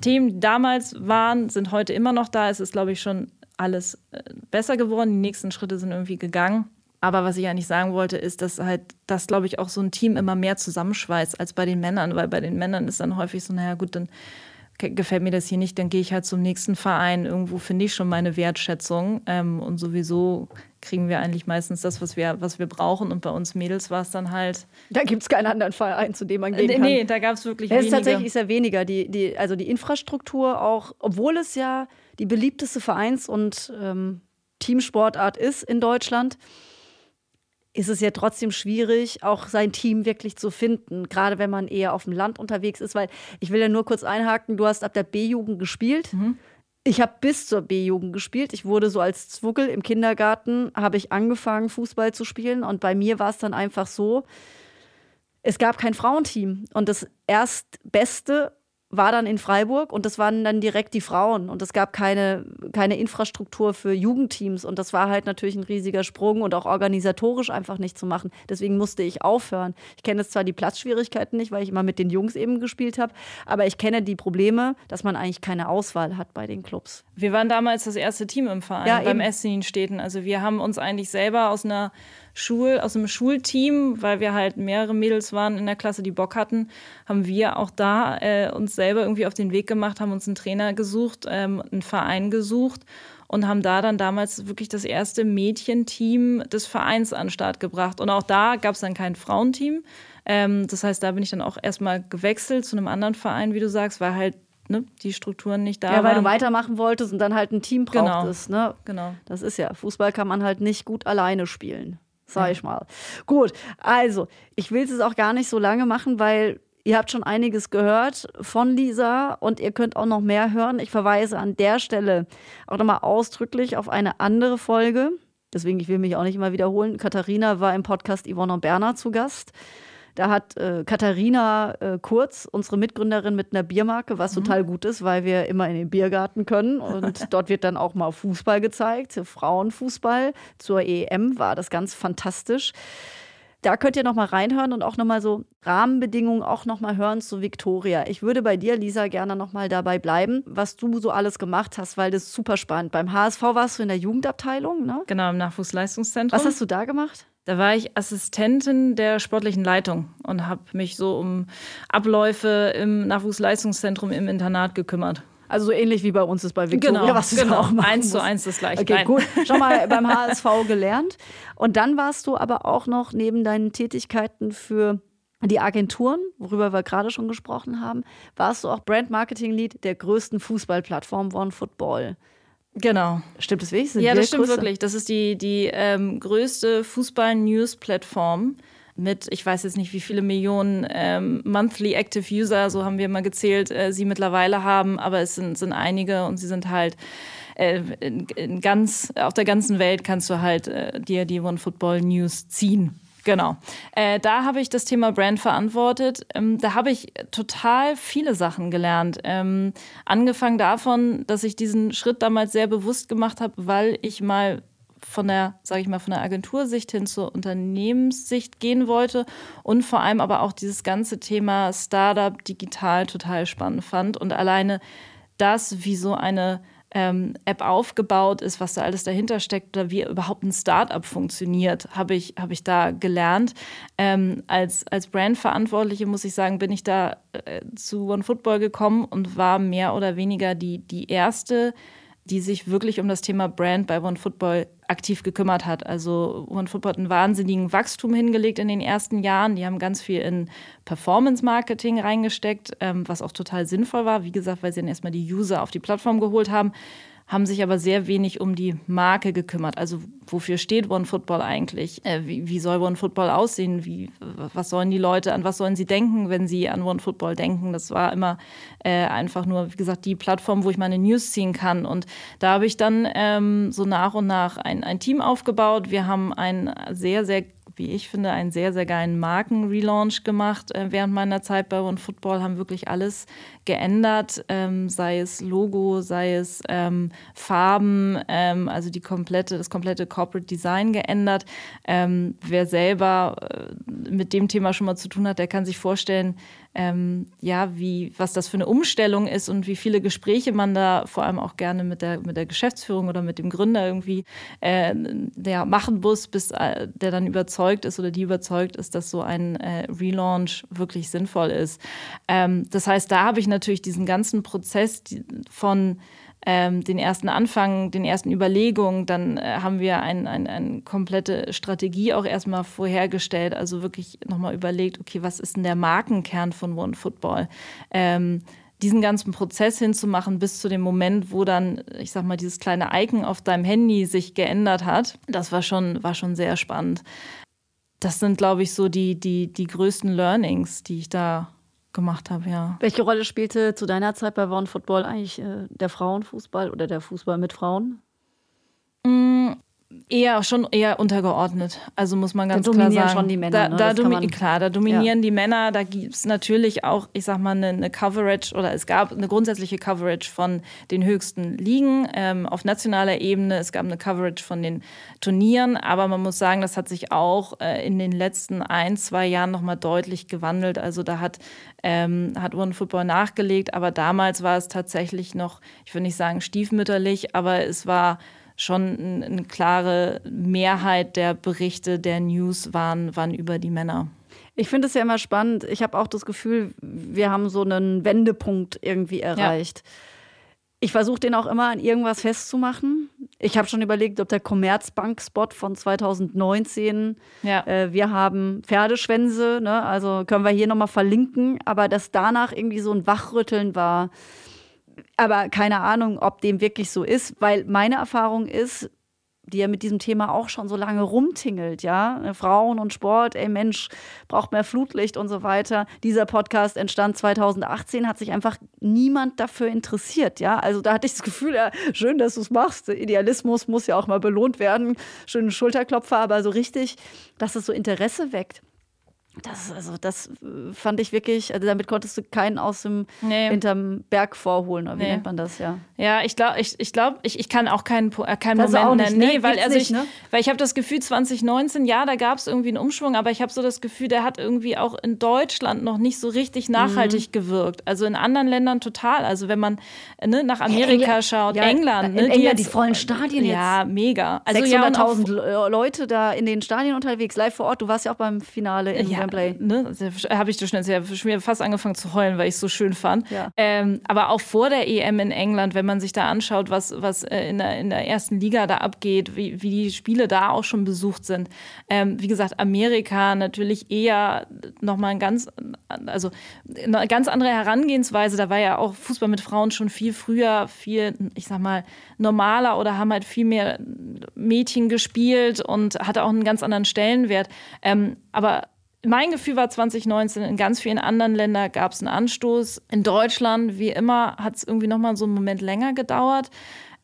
Themen, die damals waren, sind heute immer noch da. Es ist, glaube ich, schon alles äh, besser geworden. Die nächsten Schritte sind irgendwie gegangen. Aber was ich eigentlich sagen wollte, ist, dass halt das, glaube ich, auch so ein Team immer mehr zusammenschweißt als bei den Männern, weil bei den Männern ist dann häufig so, naja gut, dann gefällt mir das hier nicht, dann gehe ich halt zum nächsten Verein. Irgendwo finde ich schon meine Wertschätzung. Ähm, und sowieso kriegen wir eigentlich meistens das, was wir, was wir brauchen. Und bei uns Mädels war es dann halt. Da gibt es keinen anderen Verein, zu dem man gehen kann. Nee, da gab es wirklich es weniger. Tatsächlich ist ja weniger. Die, die, also die Infrastruktur auch, obwohl es ja die beliebteste Vereins- und ähm, Teamsportart ist in Deutschland, ist es ja trotzdem schwierig, auch sein Team wirklich zu finden, gerade wenn man eher auf dem Land unterwegs ist, weil ich will ja nur kurz einhaken, du hast ab der B-Jugend gespielt. Mhm. Ich habe bis zur B-Jugend gespielt. Ich wurde so als Zwuckel im Kindergarten, habe ich angefangen, Fußball zu spielen. Und bei mir war es dann einfach so, es gab kein Frauenteam. Und das erstbeste war dann in Freiburg und das waren dann direkt die Frauen und es gab keine, keine Infrastruktur für Jugendteams und das war halt natürlich ein riesiger Sprung und auch organisatorisch einfach nicht zu machen. Deswegen musste ich aufhören. Ich kenne jetzt zwar die Platzschwierigkeiten nicht, weil ich immer mit den Jungs eben gespielt habe, aber ich kenne die Probleme, dass man eigentlich keine Auswahl hat bei den Clubs. Wir waren damals das erste Team im Verein ja, beim Essen Städten. Also wir haben uns eigentlich selber aus einer Schul, aus dem Schulteam, weil wir halt mehrere Mädels waren in der Klasse, die Bock hatten, haben wir auch da äh, uns selber irgendwie auf den Weg gemacht, haben uns einen Trainer gesucht, ähm, einen Verein gesucht und haben da dann damals wirklich das erste Mädchenteam des Vereins an den Start gebracht. Und auch da gab es dann kein Frauenteam. Ähm, das heißt, da bin ich dann auch erstmal gewechselt zu einem anderen Verein, wie du sagst, weil halt Ne, die Strukturen nicht da waren. Ja, weil waren. du weitermachen wolltest und dann halt ein Team genau. brauchtest. Genau. Ne? genau. Das ist ja, Fußball kann man halt nicht gut alleine spielen sag ich mal. Gut, also ich will es auch gar nicht so lange machen, weil ihr habt schon einiges gehört von Lisa und ihr könnt auch noch mehr hören. Ich verweise an der Stelle auch nochmal ausdrücklich auf eine andere Folge. Deswegen, ich will mich auch nicht immer wiederholen. Katharina war im Podcast Yvonne und Berner zu Gast. Da hat äh, Katharina äh, Kurz, unsere Mitgründerin, mit einer Biermarke, was mhm. total gut ist, weil wir immer in den Biergarten können. Und dort wird dann auch mal Fußball gezeigt, Frauenfußball. Zur EM war das ganz fantastisch. Da könnt ihr noch mal reinhören und auch noch mal so Rahmenbedingungen auch noch mal hören zu Victoria. Ich würde bei dir, Lisa, gerne noch mal dabei bleiben, was du so alles gemacht hast, weil das ist super spannend. Beim HSV warst du in der Jugendabteilung, ne? Genau, im Nachwuchsleistungszentrum. Was hast du da gemacht? Da war ich Assistentin der sportlichen Leitung und habe mich so um Abläufe im Nachwuchsleistungszentrum im Internat gekümmert. Also so ähnlich wie bei uns ist bei Victoria, genau, was du genau. auch machen Eins zu eins das gleiche. Okay, Nein. gut. Schon mal beim HSV gelernt. Und dann warst du aber auch noch neben deinen Tätigkeiten für die Agenturen, worüber wir gerade schon gesprochen haben, warst du auch Brand Marketing Lead der größten Fußballplattform OneFootball. Genau. Stimmt das wirklich? ja, das stimmt größte? wirklich. Das ist die, die ähm, größte Fußball-News-Plattform mit, ich weiß jetzt nicht, wie viele Millionen ähm, Monthly Active User, so haben wir mal gezählt, äh, sie mittlerweile haben, aber es sind, sind einige und sie sind halt äh, in, in, ganz, auf der ganzen Welt kannst du halt äh, dir die One Football News ziehen. Genau. Äh, da habe ich das Thema Brand verantwortet. Ähm, da habe ich total viele Sachen gelernt. Ähm, angefangen davon, dass ich diesen Schritt damals sehr bewusst gemacht habe, weil ich mal von der, sage ich mal, von der Agentursicht hin zur Unternehmenssicht gehen wollte und vor allem aber auch dieses ganze Thema Startup digital total spannend fand und alleine das, wie so eine ähm, App aufgebaut ist, was da alles dahinter steckt oder wie überhaupt ein Startup funktioniert, habe ich, hab ich da gelernt. Ähm, als, als Brandverantwortliche muss ich sagen, bin ich da äh, zu OneFootball gekommen und war mehr oder weniger die, die erste die sich wirklich um das Thema Brand bei OneFootball aktiv gekümmert hat. Also OneFootball hat einen wahnsinnigen Wachstum hingelegt in den ersten Jahren. Die haben ganz viel in Performance-Marketing reingesteckt, ähm, was auch total sinnvoll war. Wie gesagt, weil sie dann erstmal die User auf die Plattform geholt haben haben sich aber sehr wenig um die Marke gekümmert. Also wofür steht OneFootball eigentlich? Äh, wie, wie, soll OneFootball aussehen? Wie, was sollen die Leute, an was sollen sie denken, wenn sie an OneFootball denken? Das war immer äh, einfach nur, wie gesagt, die Plattform, wo ich meine News ziehen kann. Und da habe ich dann ähm, so nach und nach ein, ein Team aufgebaut. Wir haben ein sehr, sehr wie ich finde, einen sehr, sehr geilen Marken-Relaunch gemacht äh, während meiner Zeit bei OneFootball, haben wirklich alles geändert, ähm, sei es Logo, sei es ähm, Farben, ähm, also die komplette, das komplette Corporate Design geändert. Ähm, wer selber äh, mit dem Thema schon mal zu tun hat, der kann sich vorstellen, ähm, ja, wie, was das für eine Umstellung ist und wie viele Gespräche man da vor allem auch gerne mit der, mit der Geschäftsführung oder mit dem Gründer irgendwie äh, der machen muss, bis äh, der dann überzeugt ist oder die überzeugt ist, dass so ein äh, Relaunch wirklich sinnvoll ist. Ähm, das heißt, da habe ich natürlich diesen ganzen Prozess von ähm, den ersten Anfang, den ersten Überlegungen, dann äh, haben wir eine ein, ein komplette Strategie auch erstmal vorhergestellt, also wirklich nochmal überlegt, okay, was ist denn der Markenkern von One Football? Ähm, diesen ganzen Prozess hinzumachen bis zu dem Moment, wo dann, ich sag mal, dieses kleine Icon auf deinem Handy sich geändert hat, das war schon, war schon sehr spannend. Das sind, glaube ich, so die, die, die größten Learnings, die ich da gemacht habe, ja. Welche Rolle spielte zu deiner Zeit bei One Football eigentlich äh, der Frauenfußball oder der Fußball mit Frauen? Mm, Eher schon eher untergeordnet. Also muss man ganz da klar sagen. schon die Männer. Da, ne? da man, klar, da dominieren ja. die Männer. Da gibt es natürlich auch, ich sag mal, eine, eine, Coverage oder es gab eine grundsätzliche Coverage von den höchsten Ligen ähm, auf nationaler Ebene. Es gab eine Coverage von den Turnieren, aber man muss sagen, das hat sich auch äh, in den letzten ein, zwei Jahren nochmal deutlich gewandelt. Also da hat, ähm, hat One Football nachgelegt, aber damals war es tatsächlich noch, ich würde nicht sagen stiefmütterlich, aber es war schon eine klare Mehrheit der Berichte, der News waren, waren über die Männer. Ich finde es ja immer spannend. Ich habe auch das Gefühl, wir haben so einen Wendepunkt irgendwie erreicht. Ja. Ich versuche den auch immer an irgendwas festzumachen. Ich habe schon überlegt, ob der Commerzbank-Spot von 2019, ja. äh, wir haben Pferdeschwänze, ne? also können wir hier nochmal verlinken, aber dass danach irgendwie so ein Wachrütteln war, aber keine Ahnung, ob dem wirklich so ist, weil meine Erfahrung ist, die ja mit diesem Thema auch schon so lange rumtingelt, ja. Frauen und Sport, ey Mensch, braucht mehr Flutlicht und so weiter. Dieser Podcast entstand 2018, hat sich einfach niemand dafür interessiert, ja. Also da hatte ich das Gefühl, ja, schön, dass du es machst. Idealismus muss ja auch mal belohnt werden. Schönen Schulterklopfer, aber so richtig, dass es so Interesse weckt. Das, also das äh, fand ich wirklich, also damit konntest du keinen aus dem Nee. hinterm Berg vorholen, oder wie Nee. nennt man das, ja. Ja, ich glaube, ich, ich, glaub, ich, ich kann auch keinen, äh, keinen du Moment auch nicht, nennen. ne? Nee, weil, also nicht, ich, ne? weil ich habe das Gefühl, 2019, ja, da gab es irgendwie einen Umschwung, aber ich habe so das Gefühl, der hat irgendwie auch in Deutschland noch nicht so richtig nachhaltig Mhm. gewirkt. Also in anderen Ländern total. Also wenn man äh, ne, nach Amerika England- schaut, ja, England. in Ne, England jetzt- die vollen Stadien jetzt. Ja, mega. Also ja, und auch 600.000 Le- Leute da in den Stadien unterwegs, live vor Ort. Du warst ja auch beim Finale in ja, Wembley. ne, habe ich so schnell sehr, schon wieder fast angefangen zu heulen, weil ich es so schön fand. Ja. Ähm, aber auch vor der EM in England, wenn man sich da anschaut, was, was äh, in, der, in der ersten Liga da abgeht, wie, wie die Spiele da auch schon besucht sind. Ähm, wie gesagt, Amerika natürlich eher nochmal ein ganz, also eine ganz andere Herangehensweise. Da war ja auch Fußball mit Frauen schon viel früher, viel, ich sag mal, normaler oder haben halt viel mehr Mädchen gespielt und hatte auch einen ganz anderen Stellenwert. Ähm, aber mein Gefühl war 2019, in ganz vielen anderen Ländern gab es einen Anstoß. In Deutschland, wie immer, hat es irgendwie noch mal so einen Moment länger gedauert.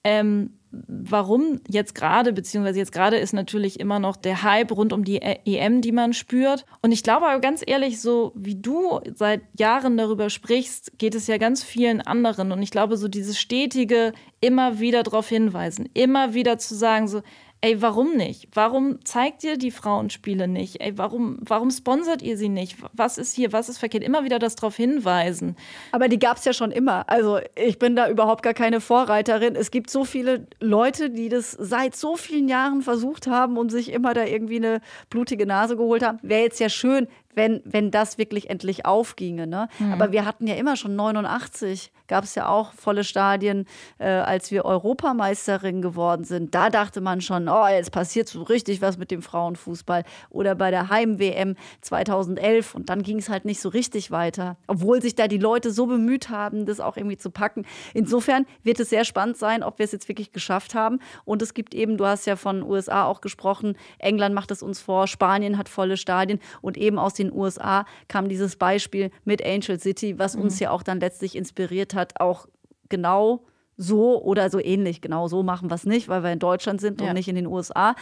Ähm, warum jetzt gerade, beziehungsweise jetzt gerade ist natürlich immer noch der Hype rund um die E- EM, die man spürt. Und ich glaube aber ganz ehrlich, so wie du seit Jahren darüber sprichst, geht es ja ganz vielen anderen. Und ich glaube, so dieses stetige immer wieder darauf hinweisen, immer wieder zu sagen, so, ey, warum nicht? Warum zeigt ihr die Frauenspiele nicht? Ey, warum, warum sponsert ihr sie nicht? Was ist hier, was ist verkehrt? Immer wieder das darauf hinweisen. Aber die gab es ja schon immer. Also ich bin da überhaupt gar keine Vorreiterin. Es gibt so viele Leute, die das seit so vielen Jahren versucht haben und sich immer da irgendwie eine blutige Nase geholt haben. Wäre jetzt ja schön, wenn, wenn das wirklich endlich aufginge. Ne? Aber wir hatten ja immer schon 89, gab es ja auch volle Stadien, äh, als wir Europameisterin geworden sind. Da dachte man schon, oh, jetzt passiert so richtig was mit dem Frauenfußball. Oder bei der Heim-WM 2011. Und dann ging es halt nicht so richtig weiter. Obwohl sich da die Leute so bemüht haben, das auch irgendwie zu packen. Insofern wird es sehr spannend sein, ob wir es jetzt wirklich geschafft haben. Und es gibt eben, du hast ja von USA auch gesprochen, England macht es uns vor, Spanien hat volle Stadien und eben aus den USA kam dieses Beispiel mit Angel City, was uns ja auch dann letztlich inspiriert hat, auch genau so oder so ähnlich. Genau so machen wir es nicht, weil wir in Deutschland sind und Ja. nicht in den USA.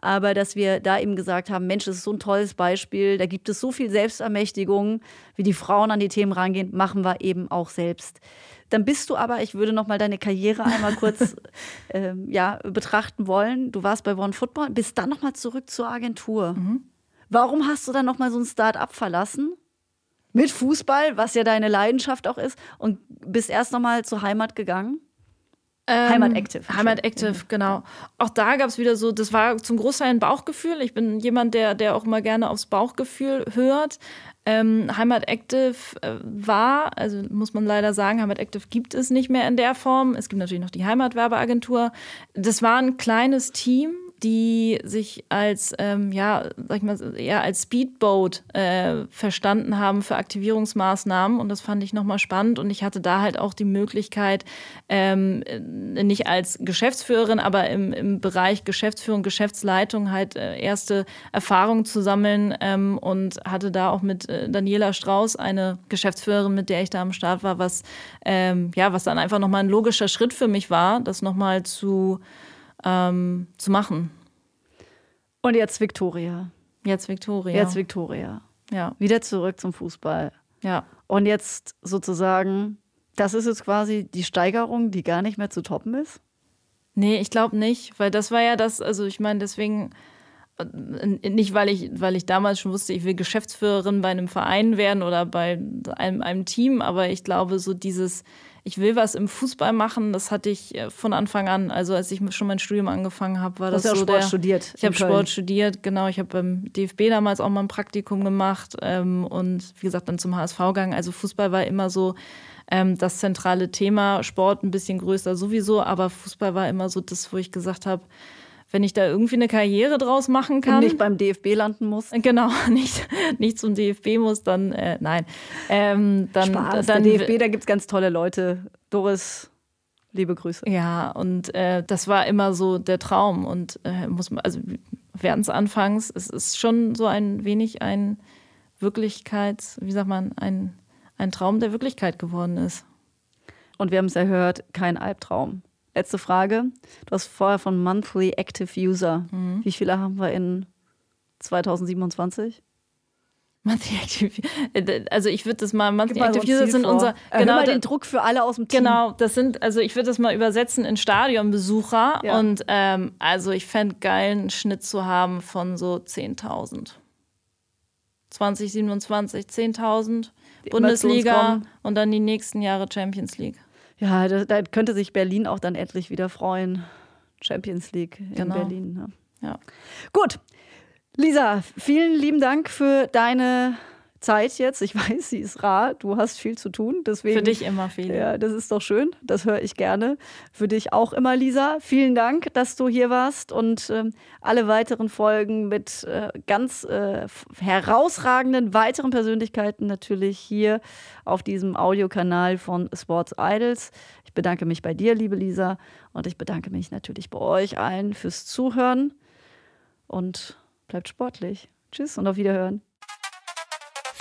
Aber dass wir da eben gesagt haben, Mensch, das ist so ein tolles Beispiel, da gibt es so viel Selbstermächtigung, wie die Frauen an die Themen rangehen, machen wir eben auch selbst. Dann bist du aber, ich würde noch mal deine Karriere einmal kurz ähm, ja, betrachten wollen. Du warst bei One Football, bist dann noch mal zurück zur Agentur. Warum hast du dann noch mal so ein Start-up verlassen? Mit Fußball, was ja deine Leidenschaft auch ist, und bist erst noch mal zur Heimat gegangen? Heimat Active. Heimat Active, genau. Auch da gab es wieder so, das war zum Großteil ein Bauchgefühl. Ich bin jemand, der, der auch mal gerne aufs Bauchgefühl hört. Ähm, Heimat Active äh, war, also muss man leider sagen, Heimat Active gibt es nicht mehr in der Form. Es gibt natürlich noch die Heimatwerbeagentur. Das war ein kleines Team, die sich als, ähm, ja, sag ich mal, eher als Speedboat äh, verstanden haben für Aktivierungsmaßnahmen. Und das fand ich nochmal spannend. Und ich hatte da halt auch die Möglichkeit, ähm, nicht als Geschäftsführerin, aber im, im Bereich Geschäftsführung, Geschäftsleitung halt äh, erste Erfahrungen zu sammeln ähm, und hatte da auch mit äh, Daniela Strauß eine Geschäftsführerin, mit der ich da am Start war, was, ähm, ja, was dann einfach nochmal ein logischer Schritt für mich war, das nochmal zu, ähm, zu machen. Und jetzt Victoria. Jetzt Victoria. Jetzt Victoria. ja, Wieder zurück zum Fußball. ja. Und jetzt sozusagen, das ist jetzt quasi die Steigerung, die gar nicht mehr zu toppen ist? Nee, ich glaube nicht, weil das war ja das, also ich meine, deswegen, äh, nicht weil ich, weil ich damals schon wusste, ich will Geschäftsführerin bei einem Verein werden oder bei einem, einem Team, aber ich glaube, so dieses, ich will was im Fußball machen, das hatte ich äh, von Anfang an. Also als ich schon mein Studium angefangen habe, war Du hast das so Sport der, studiert Ich habe. Sport studiert, genau. Ich habe beim DFB damals auch mal ein Praktikum gemacht ähm, und wie gesagt dann zum HSV gegangen. Also Fußball war immer so ähm, das zentrale Thema. Sport ein bisschen größer sowieso, aber Fußball war immer so das, wo ich gesagt habe, wenn ich da irgendwie eine Karriere draus machen Und kann. nicht beim DFB landen muss? Genau, nicht, nicht zum DFB muss, dann äh, nein. Ähm, dann, Spaß, dann der DFB, da gibt es ganz tolle Leute. Doris, liebe Grüße. Ja, und äh, das war immer so der Traum. Und äh, muss man, also während es anfangs, es ist schon so ein wenig ein Wirklichkeits, wie sagt man, ein, ein Traum, der Wirklichkeit geworden ist. Und wir haben es erhört, kein Albtraum. Letzte Frage. Du hast vorher von Monthly Active User. Mhm. Wie viele haben wir in 2027? Monthly Active Also ich würde das mal Monthly mal so Active Users sind vor. unser Erhöh genau den Druck für alle aus dem Team. Genau, das sind, also ich würde das mal übersetzen in Stadionbesucher Ja. und ähm, also ich fände geil, einen Schnitt zu haben von so 10.000. 2027 10.000 Die immer zu uns Bundesliga und dann die nächsten Jahre Champions League. Ja, da, da könnte sich Berlin auch dann endlich wieder freuen. Champions League in Genau. Berlin. Ne? Ja. Gut. Lisa, vielen lieben Dank für deine Zeit jetzt. Ich weiß, sie ist rar. Du hast viel zu tun. Deswegen, Für dich immer viel. Ja, das ist doch schön. Das höre ich gerne. Für dich auch immer, Lisa. Vielen Dank, dass du hier warst und ähm, alle weiteren Folgen mit äh, ganz äh, herausragenden weiteren Persönlichkeiten natürlich hier auf diesem Audiokanal von Sports Idols. Ich bedanke mich bei dir, liebe Lisa, und ich bedanke mich natürlich bei euch allen fürs Zuhören und bleibt sportlich. Tschüss und auf Wiederhören.